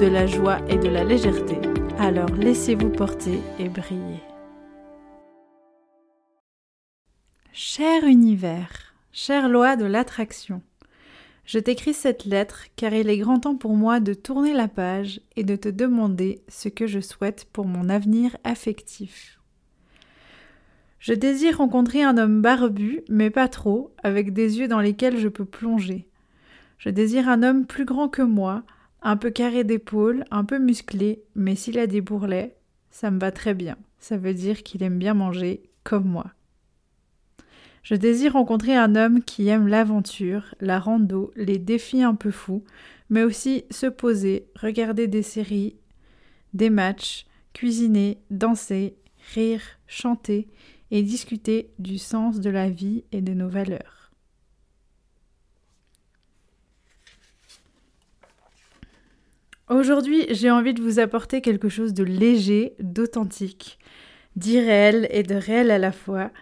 de la joie et de la légèreté. Alors laissez-vous porter et briller. Cher univers, chère loi de l'attraction, je t'écris cette lettre car il est grand temps pour moi de tourner la page et de te demander ce que je souhaite pour mon avenir affectif. Je désire rencontrer un homme barbu, mais pas trop, avec des yeux dans lesquels je peux plonger. Je désire un homme plus grand que moi, un peu carré d'épaules, un peu musclé, mais s'il a des bourrelets, ça me va très bien. Ça veut dire qu'il aime bien manger comme moi. Je désire rencontrer un homme qui aime l'aventure, la rando, les défis un peu fous, mais aussi se poser, regarder des séries, des matchs, cuisiner, danser, rire, chanter et discuter du sens de la vie et de nos valeurs. Aujourd'hui, j'ai envie de vous apporter quelque chose de léger, d'authentique, d'irréel et de réel à la fois,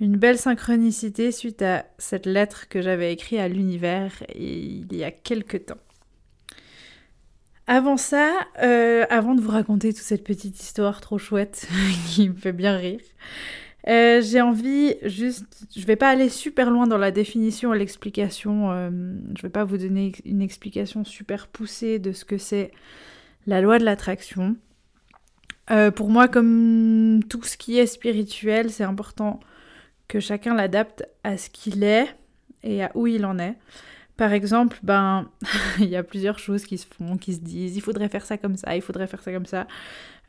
une belle synchronicité suite à cette lettre que j'avais écrite à l'univers il y a quelque temps. Avant ça, euh, avant de vous raconter toute cette petite histoire trop chouette qui me fait bien rire, euh, j'ai envie juste, je vais pas aller super loin dans la définition et l'explication, euh, je vais pas vous donner une explication super poussée de ce que c'est la loi de l'attraction. pour moi, comme tout ce qui est spirituel, c'est important que chacun l'adapte à ce qu'il est et à où il en est. Par exemple, ben, il y a plusieurs choses qui se font, qui se disent, il faudrait faire ça comme ça, il faudrait faire ça comme ça.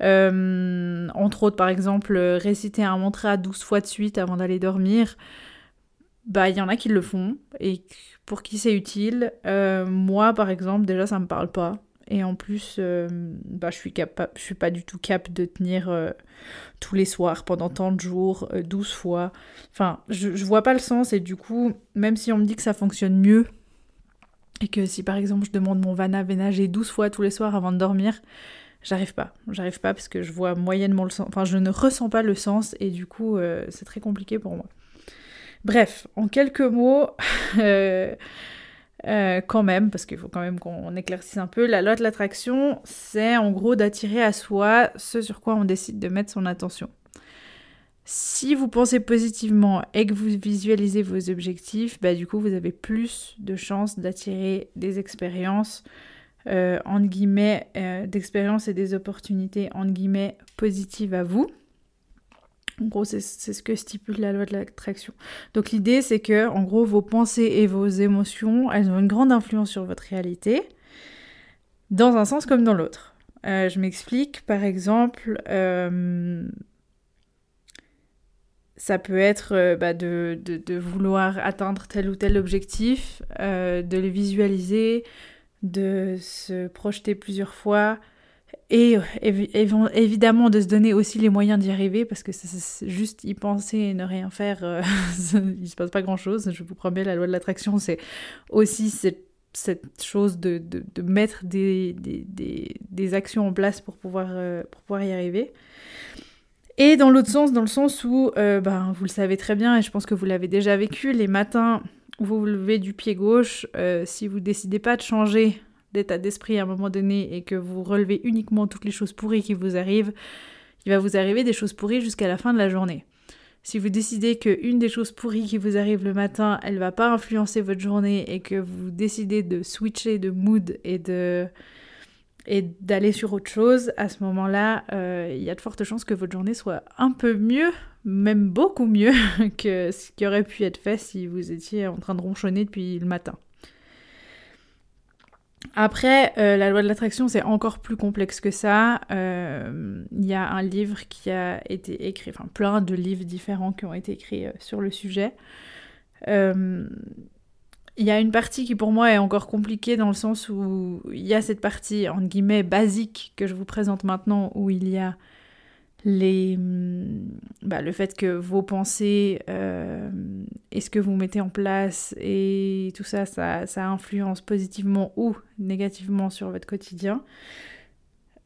Euh, entre autres, par exemple, réciter un mantra 12 fois de suite avant d'aller dormir. Bah, il y en a qui le font et pour qui c'est utile. Euh, moi, par exemple, déjà, ça me parle pas. Et en plus, euh, bah, je suis capable, je suis pas du tout cap de tenir euh, tous les soirs pendant tant de jours, 12 euh, fois. Enfin, je, je vois pas le sens et du coup, même si on me dit que ça fonctionne mieux, et que si par exemple je demande mon vana vénager 12 fois tous les soirs avant de dormir, j'arrive pas. J'arrive pas parce que je vois moyennement le sens. Enfin, je ne ressens pas le sens et du coup, c'est très compliqué pour moi. Bref, en quelques mots, Euh, quand même, parce qu'il faut quand même qu'on éclaircisse un peu, la loi de l'attraction, c'est en gros d'attirer à soi ce sur quoi on décide de mettre son attention. Si vous pensez positivement et que vous visualisez vos objectifs, bah du coup vous avez plus de chances d'attirer des expériences, euh, guillemets, euh, d'expériences et des opportunités, entre guillemets, positives à vous. En gros, c'est ce que stipule la loi de l'attraction. Donc l'idée, c'est que, en gros, vos pensées et vos émotions, elles ont une grande influence sur votre réalité, dans un sens comme dans l'autre. Euh, je m'explique, par exemple, euh, ça peut être euh, bah, de, de, vouloir atteindre tel ou tel objectif, de le visualiser, de se projeter plusieurs fois, et évidemment de se donner aussi les moyens d'y arriver parce que c'est juste y penser et ne rien faire, euh, il se passe pas grand chose. Je vous promets, la loi de l'attraction, c'est aussi cette, chose de, de, mettre des, des, des, actions en place pour pouvoir, euh, pour pouvoir y arriver. Et dans l'autre sens, dans le sens où, euh, ben, vous le savez très bien, et je pense que vous l'avez déjà vécu, les matins où vous vous levez du pied gauche, si vous décidez pas de changer d'état d'esprit à un moment donné et que vous relevez uniquement toutes les choses pourries qui vous arrivent, il va vous arriver des choses pourries jusqu'à la fin de la journée. Si vous décidez qu'une des choses pourries qui vous arrive le matin, elle va pas influencer votre journée et que vous décidez de switcher de mood et de et d'aller sur autre chose, à ce moment-là, euh, il y a de fortes chances que votre journée soit un peu mieux, même beaucoup mieux que ce qui aurait pu être fait si vous étiez en train de ronchonner depuis le matin. Après, euh, la loi de l'attraction, c'est encore plus complexe que ça. Euh, il y a un livre qui a été écrit, enfin plein de livres différents qui ont été écrits sur le sujet. Il y a une partie qui pour moi est encore compliquée dans le sens où il y a cette partie, entre guillemets, basique que je vous présente maintenant, où il y a les, mm, bah, le fait que vos pensées euh, et ce que vous mettez en place et tout ça, ça, ça influence positivement ou négativement sur votre quotidien.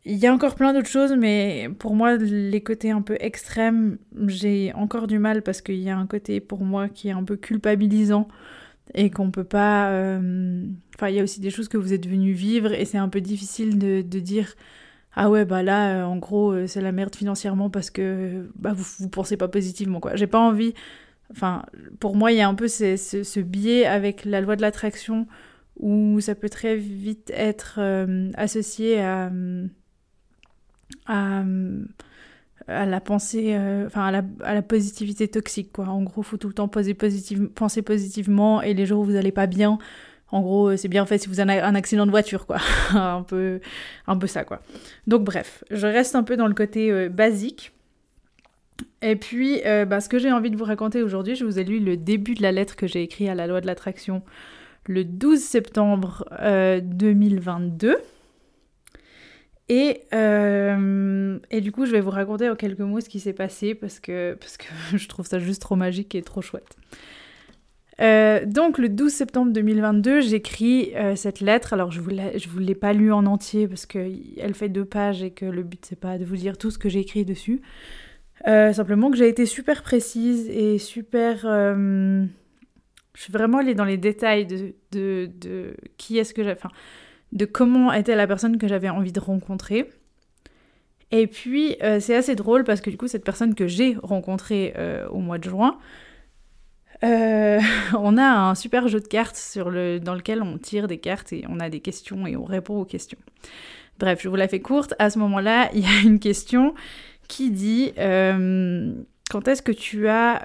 Il y a encore plein d'autres choses, mais pour moi, les côtés un peu extrêmes, j'ai encore du mal parce qu'il y a un côté pour moi qui est un peu culpabilisant et qu'on peut pas. Euh, enfin, il y a aussi des choses que vous êtes venu vivre et c'est un peu difficile de, de dire ah ouais bah là euh, en gros euh, c'est la merde financièrement parce que bah, vous, vous pensez pas positivement quoi. J'ai pas envie. Enfin, pour moi, il y a un peu ce, ce, biais avec la loi de l'attraction où ça peut très vite être associé à, à, à la pensée, euh, enfin à la, positivité toxique quoi. En gros, faut tout le temps penser positivement et les jours où vous allez pas bien, en gros, c'est bien fait si vous avez un accident de voiture quoi. un peu, un peu ça quoi. Donc bref, je reste un peu dans le côté euh, basique. Et puis, euh, bah, ce que j'ai envie de vous raconter aujourd'hui, je vous ai lu le début de la lettre que j'ai écrite à la loi de l'attraction le 12 septembre 2022. Et, euh, et du coup, je vais vous raconter en quelques mots ce qui s'est passé parce que, je trouve ça juste trop magique et trop chouette. Euh, donc le 12 septembre 2022, j'écris euh, cette lettre. Alors je ne vous l'ai pas lue en entier parce qu'elle fait deux pages et que le but c'est pas de vous dire tout ce que j'ai écrit dessus. simplement que j'ai été super précise et super... je suis vraiment allée dans les détails de, qui est-ce que j'ai... de comment était la personne que j'avais envie de rencontrer. Et puis, euh, c'est assez drôle parce que du coup, cette personne que j'ai rencontrée euh, au mois de juin, euh, on a un super jeu de cartes dans lequel on tire des cartes et on a des questions et on répond aux questions. Bref, je vous la fais courte. À ce moment-là, il y a une question qui dit quand est-ce que tu as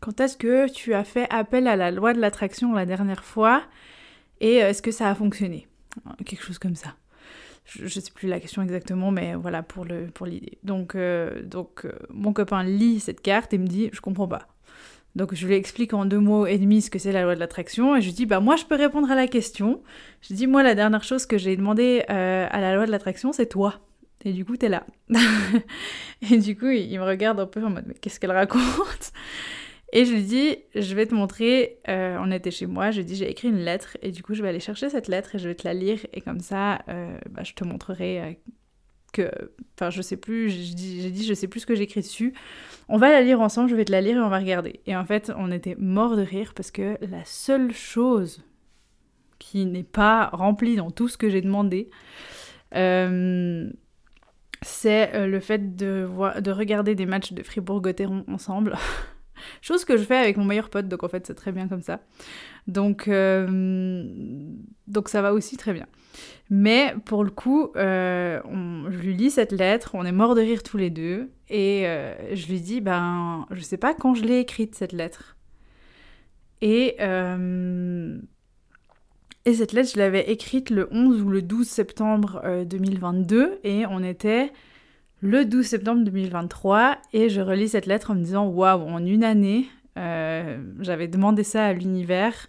quand est-ce que tu as fait appel à la loi de l'attraction la dernière fois? Et euh, est-ce que ça a fonctionné? Quelque chose comme ça. Je ne sais plus la question exactement, mais voilà pour le pour l'idée. Donc, euh, donc euh, mon copain lit cette carte et me dit je comprends pas. Donc je lui explique en deux mots et demi ce que c'est la loi de l'attraction et je lui dis bah moi je peux répondre à la question. Je dis moi la dernière chose que j'ai demandé à la loi de l'attraction c'est toi. Et du coup t'es là. et du coup il me regarde un peu en mode mais qu'est-ce qu'elle raconte? Et je lui dis, je vais te montrer, euh, on était chez moi, je lui dis, j'ai écrit une lettre, et du coup, je vais aller chercher cette lettre et je vais te la lire, et comme ça, euh, bah, je te montrerai euh, que. Enfin, je sais plus, j'ai dit, je sais plus ce que j'écris dessus. On va la lire ensemble, je vais te la lire et on va regarder. Et en fait, on était mort de rire parce que la seule chose qui n'est pas remplie dans tout ce que j'ai demandé, c'est le fait de, de regarder des matchs de Fribourg-Gotteron ensemble. Chose que je fais avec mon meilleur pote, donc en fait c'est très bien comme ça. Donc, euh, donc ça va aussi très bien. Mais pour le coup, euh, je lui lis cette lettre, on est mort de rire tous les deux, et euh, je lui dis, ben, je sais pas quand je l'ai écrite cette lettre. Et, et cette lettre, je l'avais écrite le 11 ou le 12 septembre 2022, et on était le 12 septembre 2023 et je relis cette lettre en me disant waouh, en une année, euh, j'avais demandé ça à l'univers.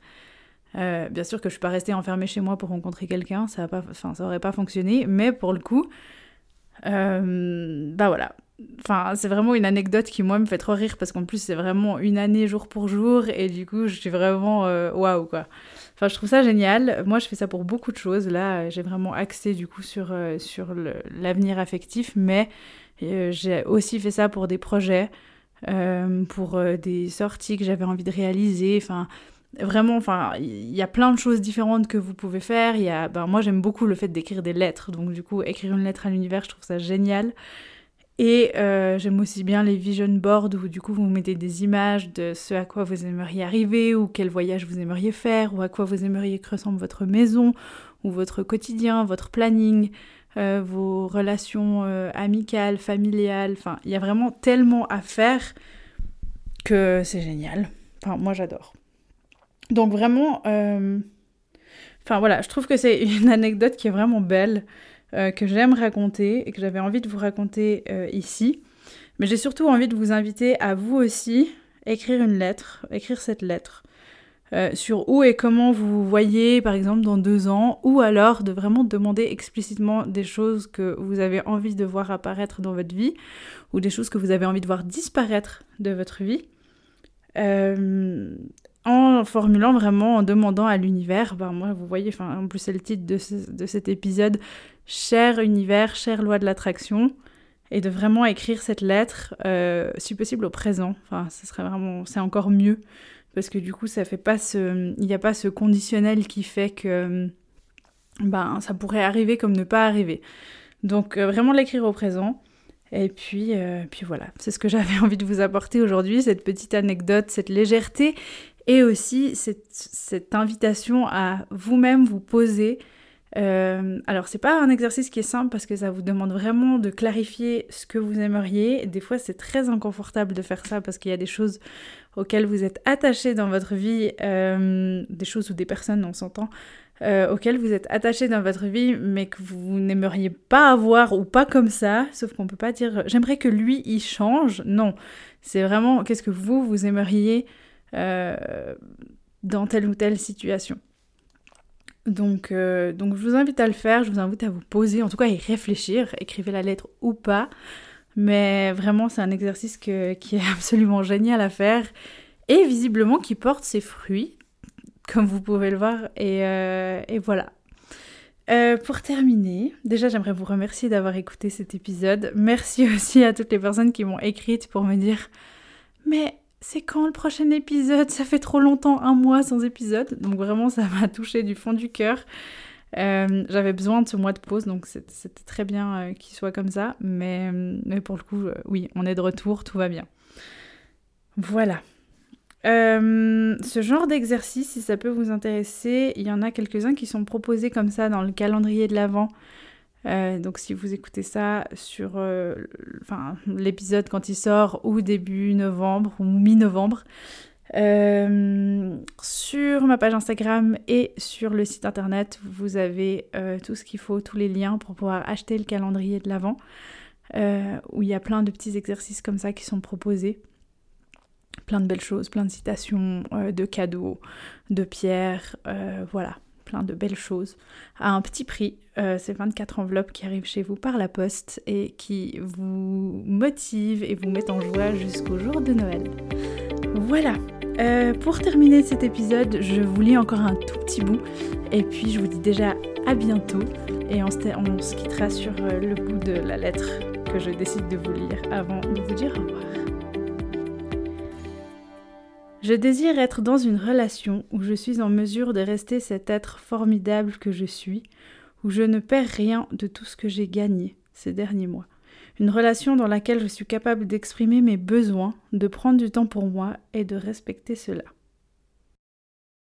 Euh, bien sûr que je suis pas restée enfermée chez moi pour rencontrer quelqu'un, ça pas, enfin ça aurait pas fonctionné, mais pour le coup, euh, bah voilà. Enfin, c'est vraiment une anecdote qui moi me fait trop rire parce qu'en plus c'est vraiment une année jour pour jour et du coup je suis vraiment waouh quoi. Enfin, je trouve ça génial. Moi, je fais ça pour beaucoup de choses. Là, j'ai vraiment axé du coup sur, euh, sur l'avenir affectif, mais euh, j'ai aussi fait ça pour des projets, euh, pour des sorties que j'avais envie de réaliser. Enfin, vraiment, enfin, il y a plein de choses différentes que vous pouvez faire. Y a, ben, moi, j'aime beaucoup le fait d'écrire des lettres. Donc, du coup, écrire une lettre à l'univers, je trouve ça génial. Et euh, j'aime aussi bien les vision boards où du coup vous mettez des images de ce à quoi vous aimeriez arriver ou quel voyage vous aimeriez faire ou à quoi vous aimeriez que ressemble votre maison ou votre quotidien, votre planning, euh, vos relations euh, amicales, familiales. Enfin, il y a vraiment tellement à faire que c'est génial. Enfin, moi j'adore. Donc vraiment, enfin voilà, je trouve que c'est une anecdote qui est vraiment belle. Euh, que j'aime raconter et que j'avais envie de vous raconter euh, ici. Mais j'ai surtout envie de vous inviter à vous aussi écrire une lettre, écrire cette lettre. euh, sur où et comment vous voyez, par exemple, dans deux ans, ou alors de vraiment demander explicitement des choses que vous avez envie de voir apparaître dans votre vie, ou des choses que vous avez envie de voir disparaître de votre vie, en formulant vraiment, en demandant à l'univers, ben moi, vous voyez, enfin, en plus c'est le titre de, de cet épisode, cher univers, chère loi de l'attraction, et de vraiment écrire cette lettre, euh, si possible au présent. Enfin, ce serait vraiment, c'est encore mieux parce que du coup ça fait pas ce il n'y a pas ce conditionnel qui fait que ben ça pourrait arriver comme ne pas arriver donc euh, vraiment l'écrire au présent et puis euh, puis voilà c'est ce que j'avais envie de vous apporter aujourd'hui cette petite anecdote cette légèreté et aussi cette, cette invitation à vous-même vous poser euh, alors c'est pas un exercice qui est simple parce que ça vous demande vraiment de clarifier ce que vous aimeriez. Des fois c'est très inconfortable de faire ça parce qu'il y a des choses auxquelles vous êtes attaché dans votre vie, euh, des choses ou des personnes on s'entend, euh, auxquelles vous êtes attaché dans votre vie mais que vous n'aimeriez pas avoir ou pas comme ça. Sauf qu'on peut pas dire j'aimerais que lui il change. Non, c'est vraiment qu'est-ce que vous vous aimeriez dans telle ou telle situation. Donc, euh, donc je vous invite à le faire, je vous invite à vous poser, en tout cas à y réfléchir, écrivez la lettre ou pas. Mais vraiment, c'est un exercice qui est absolument génial à faire et visiblement qui porte ses fruits, comme vous pouvez le voir. Et, euh, voilà. Euh, pour terminer, déjà j'aimerais vous remercier d'avoir écouté cet épisode. Merci aussi à toutes les personnes qui m'ont écrite pour me dire Mais c'est quand le prochain épisode? Ça fait trop longtemps, un mois sans épisode. Donc vraiment, ça m'a touché du fond du cœur. Euh, j'avais besoin de ce mois de pause, donc c'était très bien euh, qu'il soit comme ça. Mais, mais pour le coup, euh, oui, on est de retour, tout va bien. Voilà. ce genre d'exercice, si ça peut vous intéresser, il y en a quelques-uns qui sont proposés comme ça dans le calendrier de l'Avent euh, donc si vous écoutez ça sur euh, l'épisode quand il sort ou début novembre ou mi-novembre, euh, sur ma page Instagram et sur le site internet, vous avez tout ce qu'il faut, tous les liens pour pouvoir acheter le calendrier de l'Avent, où il y a plein de petits exercices comme ça qui sont proposés. Plein de belles choses, plein de citations, de cadeaux, de pierres, voilà plein de belles choses à un petit prix. Euh, c'est 24 enveloppes qui arrivent chez vous par la poste et qui vous motivent et vous mettent en joie jusqu'au jour de Noël. Voilà. Euh, pour terminer cet épisode, je vous lis encore un tout petit bout et puis je vous dis déjà à bientôt et on se, on se quittera sur euh, le bout de la lettre que je décide de vous lire avant de vous dire au revoir. Je désire être dans une relation où je suis en mesure de rester cet être formidable que je suis, où je ne perds rien de tout ce que j'ai gagné ces derniers mois. Une relation dans laquelle je suis capable d'exprimer mes besoins, de prendre du temps pour moi et de respecter cela.